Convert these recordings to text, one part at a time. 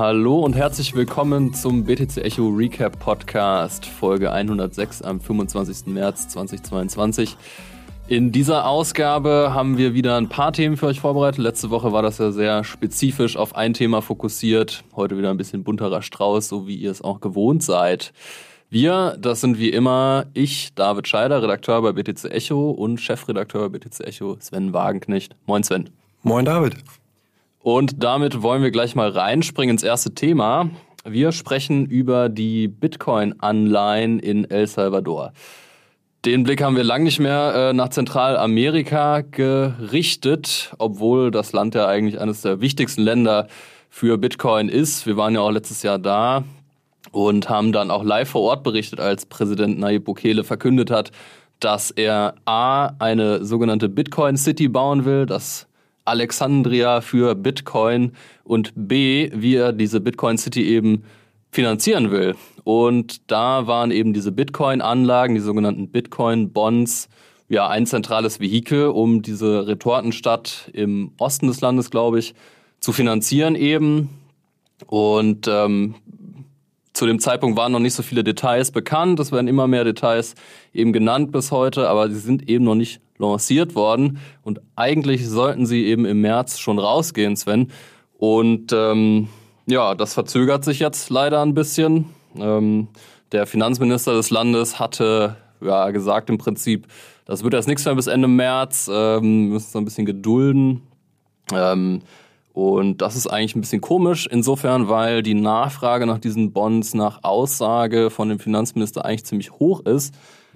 Hallo und herzlich willkommen zum BTC Echo Recap Podcast, Folge 106 am 25. März 2022. In dieser Ausgabe haben wir wieder ein paar Themen für euch vorbereitet. Letzte Woche war das ja sehr spezifisch auf ein Thema fokussiert. Heute wieder ein bisschen bunterer Strauß, so wie ihr es auch gewohnt seid. Wir, das sind wie immer ich, David Scheider, Redakteur bei BTC Echo und Chefredakteur bei BTC Echo, Sven Wagenknecht. Moin Sven. Moin David. Und damit wollen wir gleich mal reinspringen ins erste Thema. Wir sprechen über die Bitcoin-Anleihen in El Salvador. Den Blick haben wir lang nicht mehr äh, nach Zentralamerika gerichtet, obwohl das Land ja eigentlich eines der wichtigsten Länder für Bitcoin ist. Wir waren ja auch letztes Jahr da und haben dann auch live vor Ort berichtet, als Präsident Nayib Bukele verkündet hat, dass er A, eine sogenannte Bitcoin City bauen will, das Alexandria für Bitcoin und B, wie er diese Bitcoin City eben finanzieren will. Und da waren eben diese Bitcoin-Anlagen, die sogenannten Bitcoin-Bonds, ja, ein zentrales Vehikel, um diese Retortenstadt im Osten des Landes, glaube ich, zu finanzieren eben. Und ähm, zu dem Zeitpunkt waren noch nicht so viele Details bekannt. Es werden immer mehr Details eben genannt bis heute, aber sie sind eben noch nicht lanciert worden. Und eigentlich sollten sie eben im März schon rausgehen, Sven. Und ähm, ja, das verzögert sich jetzt leider ein bisschen. Ähm, der Finanzminister des Landes hatte ja gesagt im Prinzip, das wird erst nichts mehr bis Ende März. Ähm, müssen uns ein bisschen gedulden. Ähm, und das ist eigentlich ein bisschen komisch, insofern, weil die Nachfrage nach diesen Bonds nach Aussage von dem Finanzminister eigentlich ziemlich hoch ist,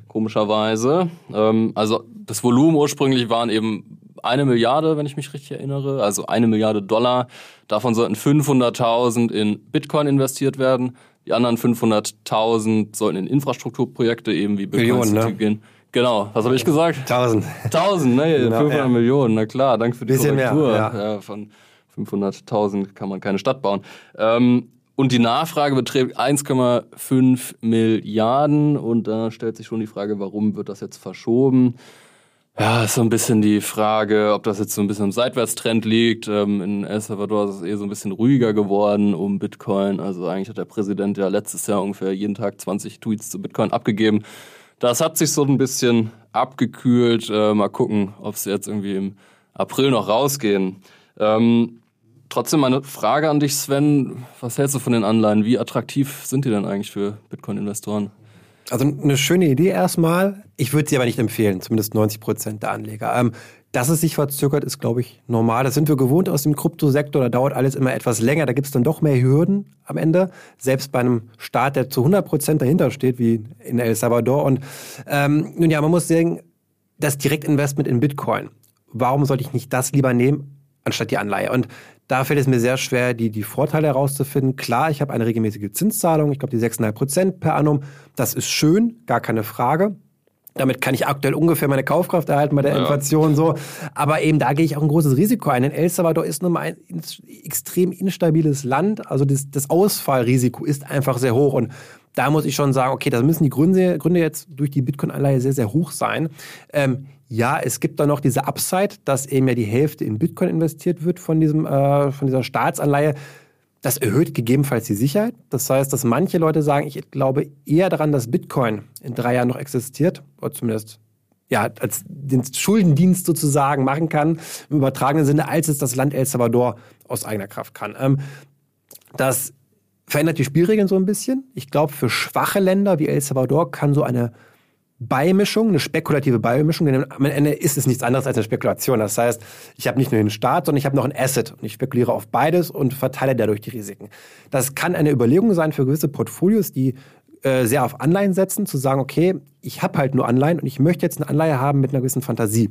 komischerweise. Ähm, also das Volumen ursprünglich waren eben eine Milliarde, wenn ich mich richtig erinnere, also eine Milliarde Dollar. Davon sollten 500.000 in Bitcoin investiert werden. Die anderen 500.000 sollten in Infrastrukturprojekte eben wie Bitcoin Millionen, ne? gehen. Genau, was habe ich gesagt? 1000. 1000, ne? Genau, 500 ja. Millionen, na klar, danke für die Bisschen mehr, Korrektur. ja. ja, von 500.000 kann man keine Stadt bauen. Ähm, und die Nachfrage beträgt 1,5 Milliarden und da stellt sich schon die Frage, warum wird das jetzt verschoben? Ja, ist so ein bisschen die Frage, ob das jetzt so ein bisschen im Seitwärtstrend liegt. Ähm, in El Salvador ist es eher so ein bisschen ruhiger geworden um Bitcoin. Also eigentlich hat der Präsident ja letztes Jahr ungefähr jeden Tag 20 Tweets zu Bitcoin abgegeben. Das hat sich so ein bisschen abgekühlt. Äh, mal gucken, ob sie jetzt irgendwie im April noch rausgehen. Ähm, trotzdem meine Frage an dich, Sven. Was hältst du von den Anleihen? Wie attraktiv sind die denn eigentlich für Bitcoin-Investoren? Also eine schöne Idee erstmal. Ich würde sie aber nicht empfehlen, zumindest 90 Prozent der Anleger. Ähm, dass es sich verzögert, ist, glaube ich, normal. Das sind wir gewohnt aus dem Kryptosektor. Da dauert alles immer etwas länger. Da gibt es dann doch mehr Hürden am Ende. Selbst bei einem Staat, der zu 100 Prozent dahinter steht, wie in El Salvador. Und ähm, nun ja, man muss sagen, das Direktinvestment in Bitcoin. Warum sollte ich nicht das lieber nehmen, anstatt die Anleihe? Und da fällt es mir sehr schwer, die, die Vorteile herauszufinden. Klar, ich habe eine regelmäßige Zinszahlung. Ich glaube, die 6,5 Prozent per annum. Das ist schön, gar keine Frage. Damit kann ich aktuell ungefähr meine Kaufkraft erhalten bei der Ja. Inflation so. Aber eben da gehe ich auch ein großes Risiko ein. Denn El Salvador ist nun mal ein extrem instabiles Land. Also das, das Ausfallrisiko ist einfach sehr hoch. Und da muss ich schon sagen, okay, da müssen die Gründe, Gründe jetzt durch die Bitcoin-Anleihe sehr, sehr hoch sein. Ähm, ja, es gibt da noch diese Upside, dass eben ja die Hälfte in Bitcoin investiert wird von, diesem, äh, von dieser Staatsanleihe. Das erhöht gegebenenfalls die Sicherheit. Das heißt, dass manche Leute sagen, ich glaube eher daran, dass Bitcoin in drei Jahren noch existiert, oder zumindest ja, als den Schuldendienst sozusagen machen kann, im übertragenen Sinne, als es das Land El Salvador aus eigener Kraft kann. Ähm, das verändert die Spielregeln so ein bisschen. Ich glaube, für schwache Länder wie El Salvador kann so eine Beimischung, eine spekulative Beimischung, denn am Ende ist es nichts anderes als eine Spekulation. Das heißt, ich habe nicht nur den Staat, sondern ich habe noch ein Asset und ich spekuliere auf beides und verteile dadurch die Risiken. Das kann eine Überlegung sein für gewisse Portfolios, die äh, sehr auf Anleihen setzen, zu sagen, okay, ich habe halt nur Anleihen und ich möchte jetzt eine Anleihe haben mit einer gewissen Fantasie.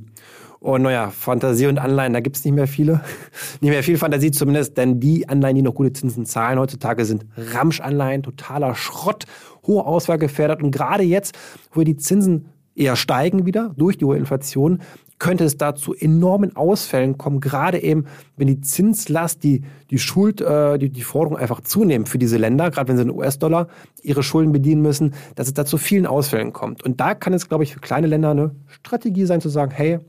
Und naja, Fantasie und Anleihen, da gibt es nicht mehr viele. nicht mehr viel Fantasie zumindest, denn die Anleihen, die noch gute Zinsen zahlen heutzutage, sind Ramschanleihen, totaler Schrott, hohe Auswahl gefährdet. Und gerade jetzt, wo die Zinsen eher steigen wieder durch die hohe Inflation, könnte es da zu enormen Ausfällen kommen, gerade eben, wenn die Zinslast, die, die Schuld, äh, die, die Forderung einfach zunehmen für diese Länder, gerade wenn sie in US-Dollar ihre Schulden bedienen müssen, dass es da zu vielen Ausfällen kommt. Und da kann es, glaube ich, für kleine Länder eine Strategie sein, zu sagen, hey,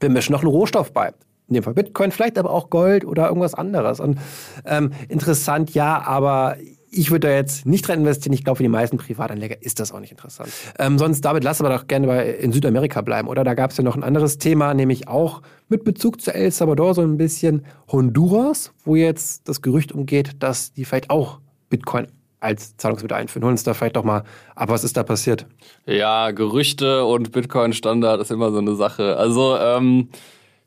wir mischen noch einen Rohstoff bei. in dem Fall Bitcoin, vielleicht aber auch Gold oder irgendwas anderes. Und ähm, interessant, ja, aber ich würde da jetzt nicht rein investieren. Ich glaube, für die meisten Privatanleger ist das auch nicht interessant. Ähm, sonst, David, lass aber doch gerne in Südamerika bleiben, oder? Da gab es ja noch ein anderes Thema, nämlich auch mit Bezug zu El Salvador so ein bisschen Honduras, wo jetzt das Gerücht umgeht, dass die vielleicht auch Bitcoin als Zahlungsmittel einführen. Holen uns da vielleicht doch mal ab, was ist da passiert? Ja, Gerüchte und Bitcoin-Standard ist immer so eine Sache. Also, ähm,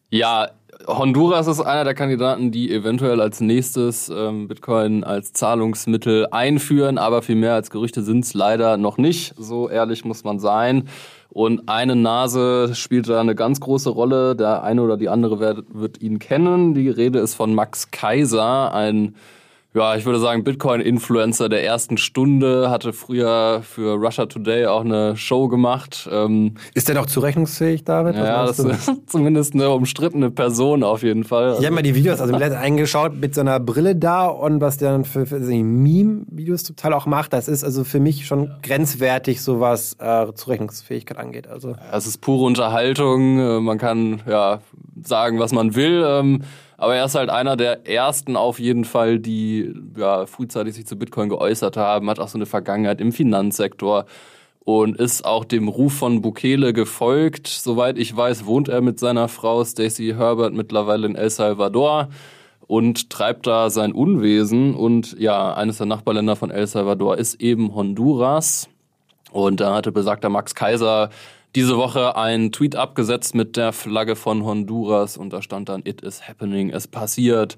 ja, Honduras ist einer der Kandidaten, die eventuell als nächstes ähm, Bitcoin als Zahlungsmittel einführen, aber viel mehr als Gerüchte sind es leider noch nicht. So ehrlich muss man sein. Und eine Nase spielt da eine ganz große Rolle. Der eine oder die andere wird, wird ihn kennen. Die Rede ist von Max Kaiser, ein ja, ich würde sagen, Bitcoin-Influencer der ersten Stunde, hatte früher für Russia Today auch eine Show gemacht. Ähm, ist der noch zurechnungsfähig, David? Was ja, das ist zumindest eine umstrittene Person auf jeden Fall. Ich habe mal die Videos also mir eingeschaut mit so einer Brille da und was der dann für, für Meme-Videos total auch macht. Das ist also für mich schon grenzwertig, so was äh, Zurechnungsfähigkeit angeht. Also. Es ist pure Unterhaltung. Äh, man kann ja sagen, was man will. Ähm, aber er ist halt einer der ersten auf jeden Fall, die ja, frühzeitig sich zu Bitcoin geäußert haben, hat auch so eine Vergangenheit im Finanzsektor und ist auch dem Ruf von Bukele gefolgt. Soweit ich weiß, wohnt er mit seiner Frau Stacey Herbert mittlerweile in El Salvador und treibt da sein Unwesen. Und ja, eines der Nachbarländer von El Salvador ist eben Honduras. Und da hatte besagter Max Kaiser diese Woche einen Tweet abgesetzt mit der Flagge von Honduras und da stand dann It is happening, es passiert.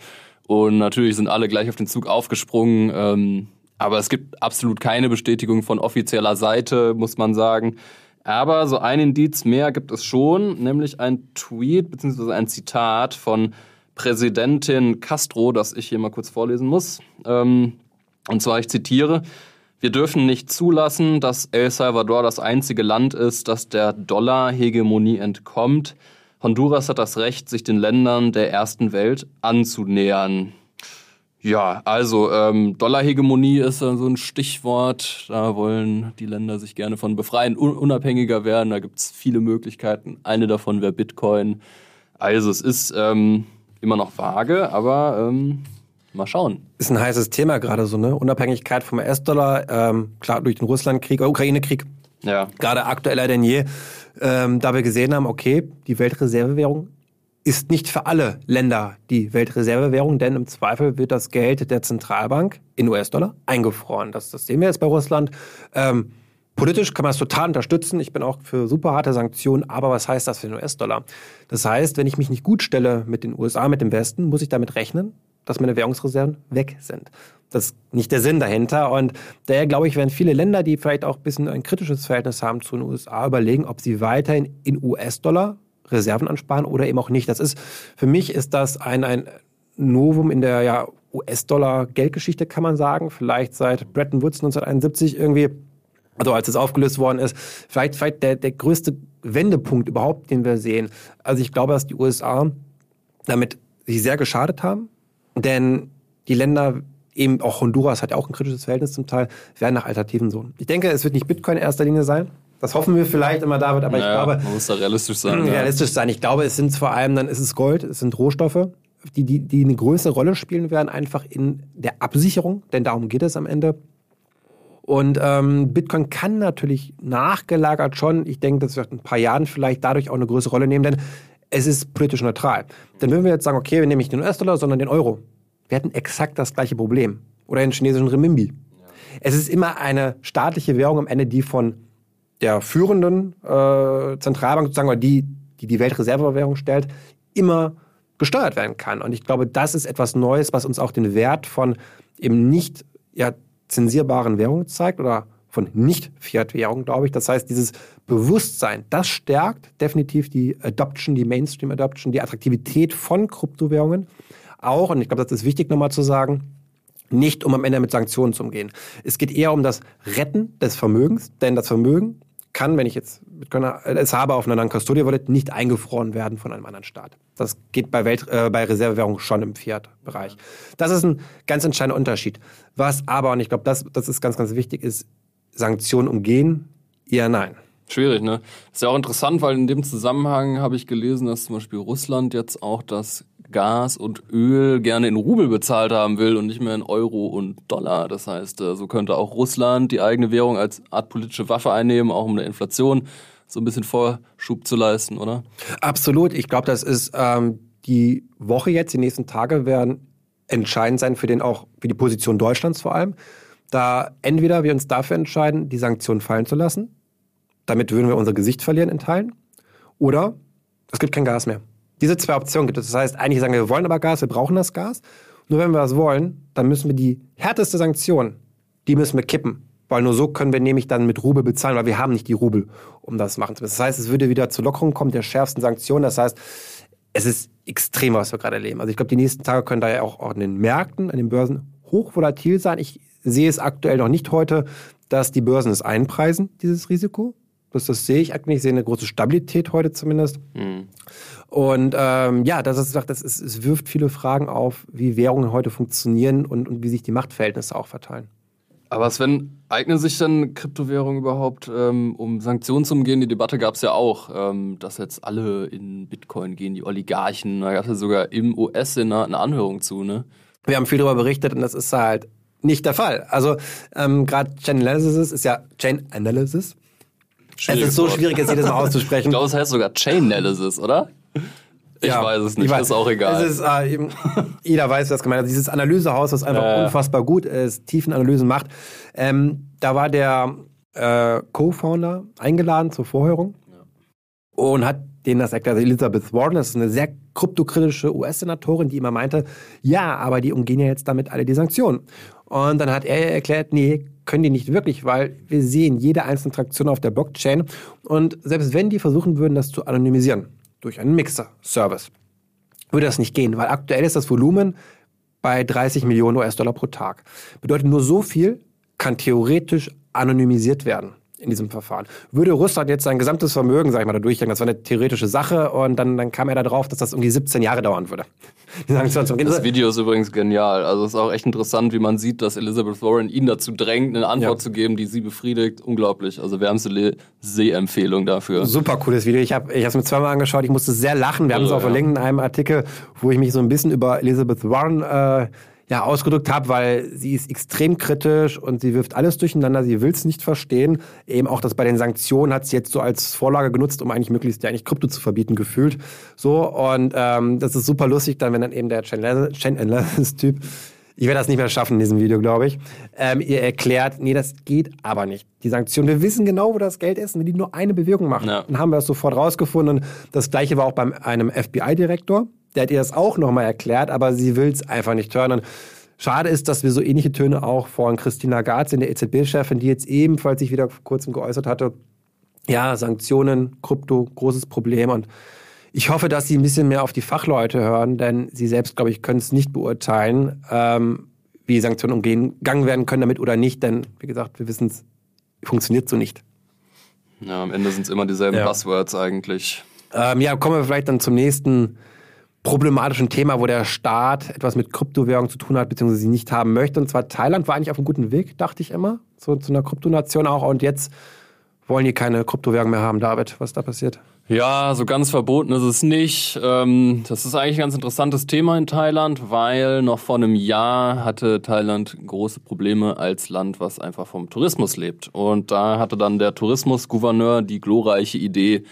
Und natürlich sind alle gleich auf den Zug aufgesprungen. Ähm, aber es gibt absolut keine Bestätigung von offizieller Seite, muss man sagen. Aber so ein Indiz mehr gibt es schon, nämlich ein Tweet bzw. ein Zitat von Präsidentin Castro, das ich hier mal kurz vorlesen muss. Ähm, und zwar, ich zitiere, wir dürfen nicht zulassen, dass El Salvador das einzige Land ist, das der Dollar-Hegemonie entkommt. Honduras hat das Recht, sich den Ländern der ersten Welt anzunähern. Ja, also ähm, Dollar-Hegemonie ist so ein Stichwort. Da wollen die Länder sich gerne von befreien, un unabhängiger werden. Da gibt's viele Möglichkeiten. Eine davon wäre Bitcoin. Also es ist ähm, immer noch vage, aber ähm, Mal schauen. Ist ein heißes Thema gerade so, ne? Unabhängigkeit vom US-Dollar, ähm, klar durch den Russlandkrieg, Ukraine-Krieg. Ja. Gerade aktueller denn je. Ähm, da wir gesehen haben, okay, die Weltreservewährung ist nicht für alle Länder die Weltreservewährung, denn im Zweifel wird das Geld der Zentralbank in US-Dollar eingefroren. Das, das sehen wir jetzt bei Russland. Ähm, politisch kann man es total unterstützen. Ich bin auch für super harte Sanktionen. Aber was heißt das für den US-Dollar? Das heißt, wenn ich mich nicht gut stelle mit den USA, mit dem Westen, muss ich damit rechnen, dass meine Währungsreserven weg sind. Das ist nicht der Sinn dahinter. Und daher glaube ich, werden viele Länder, die vielleicht auch ein bisschen ein kritisches Verhältnis haben zu den USA, überlegen, ob sie weiterhin in US-Dollar Reserven ansparen oder eben auch nicht. Das ist, für mich ist das ein, ein Novum in der ja, US-Dollar-Geldgeschichte, kann man sagen. Vielleicht seit Bretton Woods 1971 irgendwie, also als es aufgelöst worden ist, vielleicht, vielleicht der, der größte Wendepunkt überhaupt, den wir sehen. Also ich glaube, dass die USA damit sich sehr geschadet haben, denn die Länder, eben auch Honduras hat ja auch ein kritisches Verhältnis zum Teil, werden nach Alternativen suchen. Ich denke, es wird nicht Bitcoin in erster Linie sein. Das hoffen wir vielleicht immer, David, aber naja, ich glaube. Man muss da realistisch sein. Realistisch ja. sein. Ich glaube, es sind vor allem, dann ist es Gold, es sind Rohstoffe, die, die, die eine größere Rolle spielen werden, einfach in der Absicherung, denn darum geht es am Ende. Und ähm, Bitcoin kann natürlich nachgelagert schon, ich denke, das wird in ein paar Jahren vielleicht dadurch auch eine größere Rolle nehmen, denn es ist politisch neutral. Denn wenn wir jetzt sagen, okay, wir nehmen nicht den US-Dollar, sondern den Euro, wir hätten exakt das gleiche Problem. Oder den chinesischen Renminbi. Es ist immer eine staatliche Währung am Ende, die von der führenden äh, Zentralbank sozusagen, oder die, die die Weltreservewährung stellt, immer gesteuert werden kann. Und ich glaube, das ist etwas Neues, was uns auch den Wert von eben nicht ja, zensierbaren Währungen zeigt oder von Nicht-Fiat-Währungen, glaube ich. Das heißt, dieses Bewusstsein, das stärkt definitiv die Adoption, die Mainstream-Adoption, die Attraktivität von Kryptowährungen auch. Und ich glaube, das ist wichtig nochmal zu sagen nicht um am Ende mit Sanktionen zu umgehen. Es geht eher um das Retten des Vermögens, denn das Vermögen kann, wenn ich jetzt es habe auf einer Non-Custodial-Wallet, nicht eingefroren werden von einem anderen Staat. Das geht bei, Welt, äh, bei Reservewährung schon im Fiat-Bereich. Das ist ein ganz entscheidender Unterschied. Was aber, und ich glaube, das, das ist ganz, ganz wichtig, ist, Sanktionen umgehen? Ja, nein. Schwierig, ne? Ist ja auch interessant, weil in dem Zusammenhang habe ich gelesen, dass zum Beispiel Russland jetzt auch das Gas und Öl gerne in Rubel bezahlt haben will und nicht mehr in Euro und Dollar. Das heißt, äh, so könnte auch Russland die eigene Währung als Art politische Waffe einnehmen, auch um eine Inflation so ein bisschen Vorschub zu leisten, oder? Absolut. Ich glaube, das ist ähm, die Woche jetzt, die nächsten Tage werden entscheidend sein für den auch, für die Position Deutschlands vor allem. Da entweder wir uns dafür entscheiden, die Sanktionen fallen zu lassen, damit würden wir unser Gesicht verlieren in Teilen, oder es gibt kein Gas mehr. Diese zwei Optionen gibt es. Das heißt, eigentlich sagen wir, wir wollen aber Gas, wir brauchen das Gas. Nur wenn wir das wollen, dann müssen wir die härteste Sanktion, die müssen wir kippen. Weil nur so können wir nämlich dann mit Rubel bezahlen, weil wir haben nicht die Rubel, um das machen zu müssen. Das heißt, es würde wieder zur Lockerung kommen der schärfsten Sanktionen. Das heißt, es ist extrem, was wir gerade erleben. Also ich glaube, die nächsten Tage können da ja auch an den Märkten, an den Börsen hochvolatil sein. Ich sehe es aktuell noch nicht heute, dass die Börsen es einpreisen, dieses Risiko. Das, das sehe ich eigentlich. Ich sehe eine große Stabilität heute zumindest. Mhm. Und ähm, ja, das ist, das ist, es wirft viele Fragen auf, wie Währungen heute funktionieren und, und wie sich die Machtverhältnisse auch verteilen. Aber Sven, eignen sich denn Kryptowährungen überhaupt, ähm, um Sanktionen zu umgehen? Die Debatte gab es ja auch, ähm, dass jetzt alle in Bitcoin gehen, die Oligarchen. Da gab es ja sogar im US-Senat eine Anhörung zu, ne? Wir haben viel darüber berichtet und das ist halt nicht der Fall. Also ähm, gerade Chain Analysis ist ja Chain Analysis. Es ist so schwierig, jetzt jedes Mal auszusprechen. ich glaube, es heißt sogar Chain Analysis, oder? Ich ja, weiß es nicht, weiß. ist auch egal. Ist, äh, jeder weiß, was gemeint ist. Dieses Analysehaus, was einfach äh. unfassbar gut ist, Tiefenanalysen macht. Ähm, da war der äh, Co-Founder eingeladen zur Vorhörung ja. und hat denen das erklärt. Also Elizabeth Warren, das ist eine sehr kryptokritische US-Senatorin, die immer meinte, ja, aber die umgehen ja jetzt damit alle die Sanktionen. Und dann hat er erklärt, nee, können die nicht wirklich, weil wir sehen jede einzelne Traktion auf der Blockchain. Und selbst wenn die versuchen würden, das zu anonymisieren, durch einen Mixer-Service. Würde das nicht gehen, weil aktuell ist das Volumen bei 30 Millionen US-Dollar pro Tag. Bedeutet nur so viel kann theoretisch anonymisiert werden in diesem Verfahren. Würde Russland jetzt sein gesamtes Vermögen, sag ich mal, da durchgehen, das war eine theoretische Sache und dann, dann kam er da drauf, dass das irgendwie 17 Jahre dauern würde. das Video ist übrigens genial. Also es ist auch echt interessant, wie man sieht, dass Elizabeth Warren ihn dazu drängt, eine Antwort ja. zu geben, die sie befriedigt. Unglaublich. Also wärmste Sehempfehlung dafür. Super cooles Video. Ich habe ich es mir zweimal angeschaut. Ich musste sehr lachen. Wir haben es auch ja. verlinkt in einem Artikel, wo ich mich so ein bisschen über Elizabeth Warren äh, ja, ausgedrückt habe, weil sie ist extrem kritisch und sie wirft alles durcheinander, sie will es nicht verstehen. Eben auch das bei den Sanktionen hat sie jetzt so als Vorlage genutzt, um eigentlich möglichst ja eigentlich Krypto zu verbieten, gefühlt. So, und ähm, das ist super lustig dann, wenn dann eben der Chain Analysis-Typ ich werde das nicht mehr schaffen in diesem Video, glaube ich. Ähm, ihr erklärt, nee, das geht aber nicht. Die Sanktionen, wir wissen genau, wo das Geld ist, wenn die nur eine Bewegung machen. Ja. Dann haben wir das sofort rausgefunden. Und das gleiche war auch bei einem FBI-Direktor der hat ihr das auch nochmal erklärt, aber sie will es einfach nicht hören. Und schade ist, dass wir so ähnliche Töne auch von Christina Garz, der EZB-Chefin, die jetzt ebenfalls sich wieder vor kurzem geäußert hatte. Ja, Sanktionen, Krypto, großes Problem. Und ich hoffe, dass sie ein bisschen mehr auf die Fachleute hören, denn sie selbst, glaube ich, können es nicht beurteilen, ähm, wie Sanktionen umgegangen werden können damit oder nicht. Denn, wie gesagt, wir wissen es, funktioniert so nicht. Ja, am Ende sind es immer dieselben ja. Buzzwords eigentlich. Ähm, ja, kommen wir vielleicht dann zum nächsten problematischen Thema, wo der Staat etwas mit Kryptowährung zu tun hat, beziehungsweise sie nicht haben möchte. Und zwar Thailand war eigentlich auf einem guten Weg, dachte ich immer, so zu einer Kryptonation auch. Und jetzt wollen die keine Kryptowährung mehr haben. David, was ist da passiert? Ja, so ganz verboten ist es nicht. Ähm, das ist eigentlich ein ganz interessantes Thema in Thailand, weil noch vor einem Jahr hatte Thailand große Probleme als Land, was einfach vom Tourismus lebt. Und da hatte dann der Tourismusgouverneur die glorreiche Idee,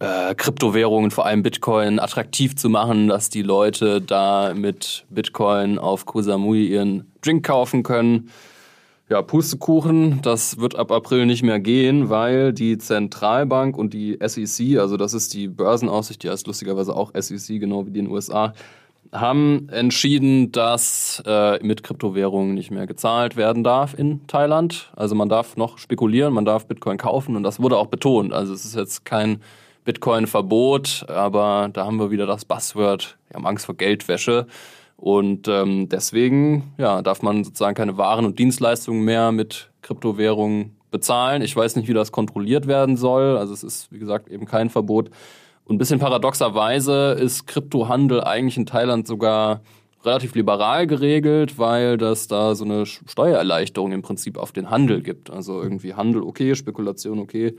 äh, Kryptowährungen, vor allem Bitcoin, attraktiv zu machen, dass die Leute da mit Bitcoin auf Koh Samui ihren Drink kaufen können. Ja, Pustekuchen, das wird ab April nicht mehr gehen, weil die Zentralbank und die SEC, also das ist die Börsenaussicht, die heißt lustigerweise auch SEC, genau wie die in den USA, haben entschieden, dass äh, mit Kryptowährungen nicht mehr gezahlt werden darf in Thailand. Also man darf noch spekulieren, man darf Bitcoin kaufen und das wurde auch betont. Also es ist jetzt kein Bitcoin-Verbot, aber da haben wir wieder das Buzzword, wir haben Angst vor Geldwäsche. Und ähm, deswegen ja, darf man sozusagen keine Waren und Dienstleistungen mehr mit Kryptowährungen bezahlen. Ich weiß nicht, wie das kontrolliert werden soll. Also es ist, wie gesagt, eben kein Verbot. Und ein bisschen paradoxerweise ist Kryptohandel eigentlich in Thailand sogar relativ liberal geregelt, weil das da so eine Steuererleichterung im Prinzip auf den Handel gibt. Also irgendwie Handel okay, Spekulation okay,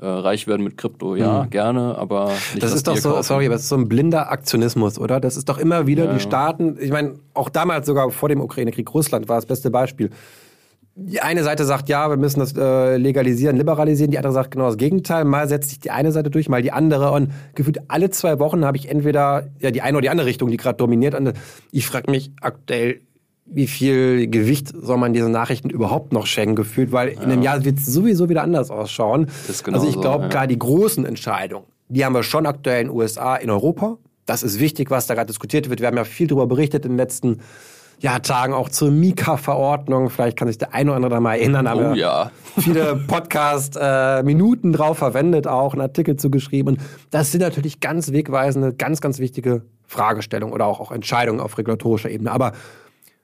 Äh, reich werden mit Krypto, ja, mhm. gerne, aber nicht Das ist doch so, kaufen. sorry, aber das ist so ein blinder Aktionismus, oder? Das ist doch immer wieder ja, die Staaten, ich meine, auch damals sogar vor dem Ukraine-Krieg, Russland war das beste Beispiel. Die eine Seite sagt, ja, wir müssen das äh, legalisieren, liberalisieren, die andere sagt genau das Gegenteil. Mal setzt sich die eine Seite durch, mal die andere. Und gefühlt alle zwei Wochen habe ich entweder ja, die eine oder die andere Richtung, die gerade dominiert. Und ich frage mich aktuell, wie viel Gewicht soll man diesen Nachrichten überhaupt noch schenken, gefühlt, weil ja. in einem Jahr wird es sowieso wieder anders ausschauen. Genau also ich glaube, so, ja. klar, die großen Entscheidungen, die haben wir schon aktuell in den USA, in Europa. Das ist wichtig, was da gerade diskutiert wird. Wir haben ja viel darüber berichtet in den letzten ja, Tagen auch zur Mika-Verordnung. Vielleicht kann sich der eine oder andere da mal erinnern. Oh, ja. viele Podcast-Minuten äh, drauf verwendet, auch einen Artikel zugeschrieben. Das sind natürlich ganz wegweisende, ganz, ganz wichtige Fragestellungen oder auch, auch Entscheidungen auf regulatorischer Ebene. Aber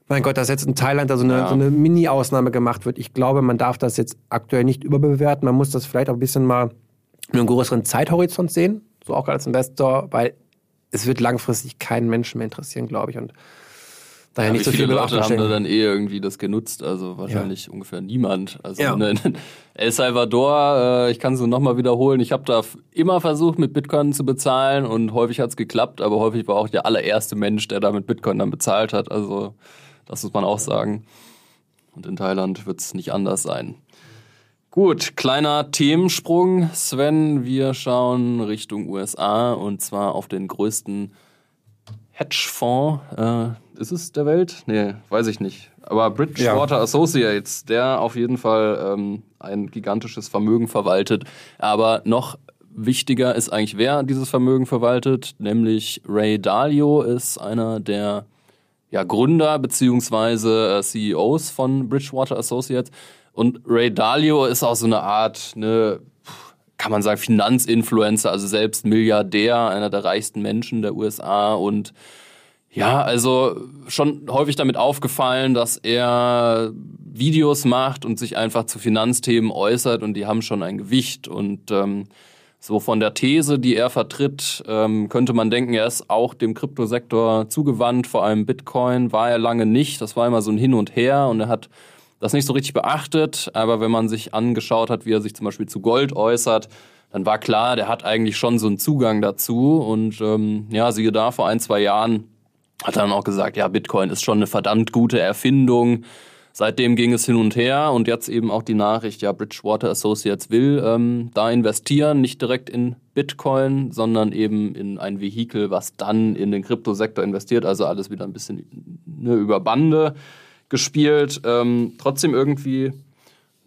mein Gott, dass jetzt in Thailand da so eine, ja. so eine Mini-Ausnahme gemacht wird. Ich glaube, man darf das jetzt aktuell nicht überbewerten. Man muss das vielleicht auch ein bisschen mal mit einem größeren Zeithorizont sehen, so auch als Investor, weil es wird langfristig keinen Menschen mehr interessieren, glaube ich. Und daher ja, nicht so viele viel Leute haben da dann eh irgendwie das genutzt, also wahrscheinlich ja. ungefähr niemand. Also ja. in El Salvador, äh, ich kann es nur nochmal wiederholen, ich habe da immer versucht, mit Bitcoin zu bezahlen und häufig hat es geklappt, aber häufig war auch der allererste Mensch, der da mit Bitcoin dann bezahlt hat. Also das muss man auch sagen. Und in Thailand wird es nicht anders sein. Gut, kleiner Themensprung, Sven. Wir schauen Richtung USA und zwar auf den größten Hedgefonds. Äh, ist es der Welt? Nee, weiß ich nicht. Aber Bridgewater ja. Associates, der auf jeden Fall ähm, ein gigantisches Vermögen verwaltet. Aber noch wichtiger ist eigentlich, wer dieses Vermögen verwaltet, nämlich Ray Dalio ist einer der ja, Gründer beziehungsweise äh, CEOs von Bridgewater Associates. Und Ray Dalio ist auch so eine Art, ne, kann man sagen, Finanzinfluencer, also selbst Milliardär, einer der reichsten Menschen der USA und ja, also schon häufig damit aufgefallen, dass er Videos macht und sich einfach zu Finanzthemen äußert und die haben schon ein Gewicht und ähm, so von der These, die er vertritt, ähm, könnte man denken, er ist auch dem Kryptosektor zugewandt, vor allem Bitcoin war er lange nicht. Das war immer so ein Hin und Her und er hat das nicht so richtig beachtet. Aber wenn man sich angeschaut hat, wie er sich zum Beispiel zu Gold äußert, dann war klar, der hat eigentlich schon so einen Zugang dazu. Und ähm, ja, siehe da, vor ein, zwei Jahren hat er dann auch gesagt, ja, Bitcoin ist schon eine verdammt gute Erfindung. Seitdem ging es hin und her und jetzt eben auch die Nachricht, ja, Bridgewater Associates will ähm, da investieren, nicht direkt in Bitcoin, sondern eben in ein Vehikel, was dann in den Kryptosektor investiert, also alles wieder ein bisschen ne, über Bande gespielt. Ähm, trotzdem irgendwie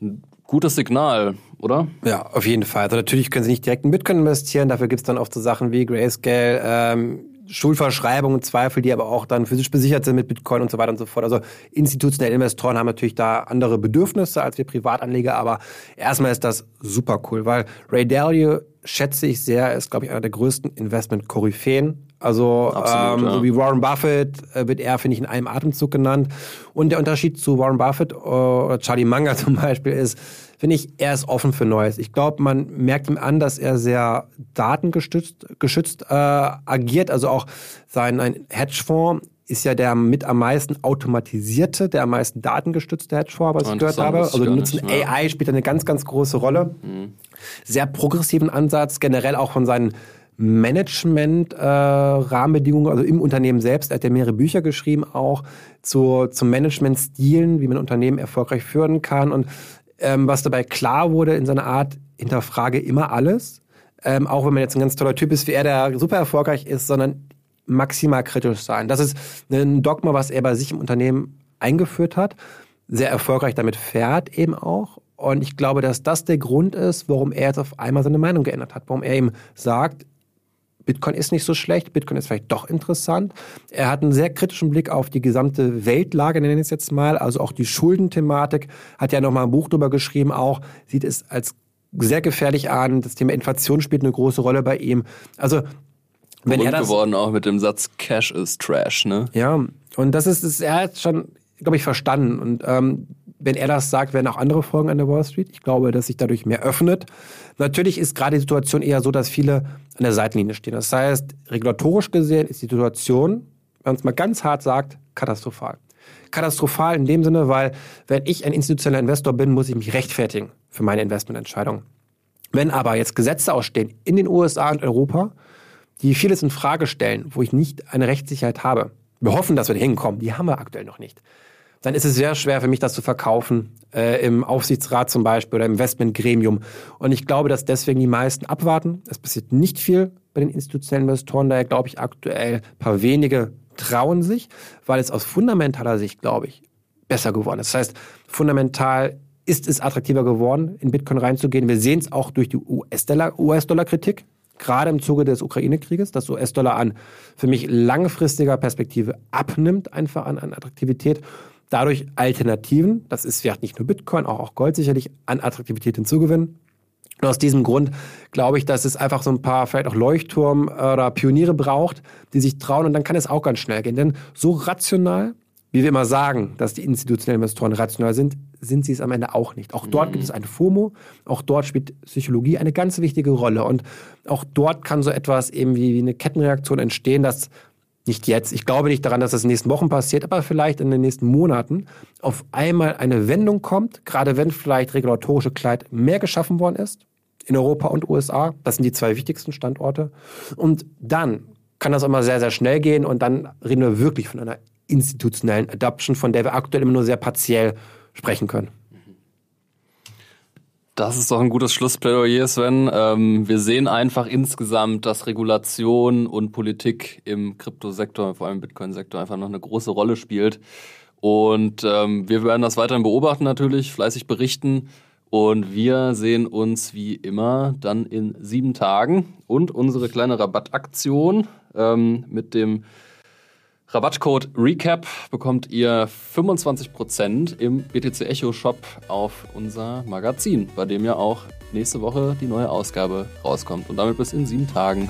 ein gutes Signal, oder? Ja, auf jeden Fall. Also natürlich können Sie nicht direkt in Bitcoin investieren, dafür gibt es dann oft so Sachen wie Grayscale, ähm, Schuldverschreibungen, Zweifel, die aber auch dann physisch besichert sind mit Bitcoin und so weiter und so fort. Also institutionelle Investoren haben natürlich da andere Bedürfnisse als wir Privatanleger, aber erstmal ist das super cool, weil Ray Dalio schätze ich sehr, ist glaube ich einer der größten Investment-Koryphäen. Also Absolut, ähm, ja. so wie Warren Buffett äh, wird er, finde ich, in einem Atemzug genannt. Und der Unterschied zu Warren Buffett oder Charlie Munger zum Beispiel ist, finde ich, er ist offen für Neues. Ich glaube, man merkt ihm an, dass er sehr datengestützt geschützt äh, agiert. Also auch sein ein Hedgefonds ist ja der mit am meisten automatisierte, der am meisten datengestützte Hedgefonds, was ich gehört habe. Also nutzen AI spielt eine ganz, ganz große Rolle. Mhm. Sehr progressiven Ansatz, generell auch von seinen Management-Rahmenbedingungen, äh, also im Unternehmen selbst. Er hat ja mehrere Bücher geschrieben, auch zu, zu Management-Stilen, wie man Unternehmen erfolgreich führen kann. Und ähm, was dabei klar wurde in seiner Art, hinterfrage immer alles. Ähm, auch wenn man jetzt ein ganz toller Typ ist, wie er, der super erfolgreich ist, sondern maximal kritisch sein. Das ist ein Dogma, was er bei sich im Unternehmen eingeführt hat, sehr erfolgreich damit fährt eben auch. Und ich glaube, dass das der Grund ist, warum er jetzt auf einmal seine Meinung geändert hat, warum er ihm sagt, Bitcoin ist nicht so schlecht, Bitcoin ist vielleicht doch interessant. Er hat einen sehr kritischen Blick auf die gesamte Weltlage, nenne ich es jetzt mal, also auch die Schuldenthematik, hat ja nochmal ein Buch drüber geschrieben, auch sieht es als sehr gefährlich an. Das Thema Inflation spielt eine große Rolle bei ihm. Also wenn Rund er das geworden auch mit dem Satz Cash is Trash, ne? Ja, und das ist, ist er hat schon, glaube ich, verstanden. Und ähm, wenn er das sagt, werden auch andere Folgen an der Wall Street. Ich glaube, dass sich dadurch mehr öffnet. Natürlich ist gerade die Situation eher so, dass viele an der Seitenlinie stehen. Das heißt, regulatorisch gesehen ist die Situation, wenn man es mal ganz hart sagt, katastrophal. Katastrophal in dem Sinne, weil wenn ich ein institutioneller Investor bin, muss ich mich rechtfertigen für meine Investmententscheidung. Wenn aber jetzt Gesetze ausstehen in den USA und Europa, die vieles in Frage stellen, wo ich nicht eine Rechtssicherheit habe, wir hoffen, dass wir da hinkommen, die haben wir aktuell noch nicht, dann ist es sehr schwer für mich, das zu verkaufen, äh, im Aufsichtsrat zum Beispiel oder im Investmentgremium. Und ich glaube, dass deswegen die meisten abwarten. Es passiert nicht viel bei den institutionellen Investoren, daher glaube ich aktuell ein paar wenige trauen sich, weil es aus fundamentaler Sicht, glaube ich, besser geworden ist. Das heißt, fundamental ist es attraktiver geworden, in Bitcoin reinzugehen. Wir sehen es auch durch die US-Dollar-Kritik, gerade im Zuge des Ukraine-Krieges, dass US-Dollar an für mich langfristiger Perspektive abnimmt, einfach an, an Attraktivität. Dadurch Alternativen, das ist vielleicht nicht nur Bitcoin, auch, auch Gold sicherlich, an Attraktivität hinzugewinnen. Und aus diesem Grund glaube ich, dass es einfach so ein paar vielleicht auch Leuchtturm- oder Pioniere braucht, die sich trauen und dann kann es auch ganz schnell gehen. Denn so rational, wie wir immer sagen, dass die institutionellen Investoren rational sind, sind sie es am Ende auch nicht. Auch dort mhm. gibt es eine FOMO, auch dort spielt Psychologie eine ganz wichtige Rolle und auch dort kann so etwas eben wie, wie eine Kettenreaktion entstehen, dass nicht jetzt, ich glaube nicht daran, dass das in den nächsten Wochen passiert, aber vielleicht in den nächsten Monaten auf einmal eine Wendung kommt, gerade wenn vielleicht regulatorische Kleid mehr geschaffen worden ist in Europa und USA. Das sind die zwei wichtigsten Standorte. Und dann kann das immer sehr, sehr schnell gehen und dann reden wir wirklich von einer institutionellen Adoption, von der wir aktuell immer nur sehr partiell sprechen können. Das ist doch ein gutes Schlussplädoyer, Sven. Ähm, wir sehen einfach insgesamt, dass Regulation und Politik im Kryptosektor, vor allem im Bitcoin-Sektor, einfach noch eine große Rolle spielt. Und ähm, wir werden das weiterhin beobachten natürlich, fleißig berichten. Und wir sehen uns wie immer dann in sieben Tagen und unsere kleine Rabattaktion ähm, mit dem Rabattcode RECAP bekommt ihr 25% im BTC Echo Shop auf unser Magazin, bei dem ja auch nächste Woche die neue Ausgabe rauskommt. Und damit bis in sieben Tagen.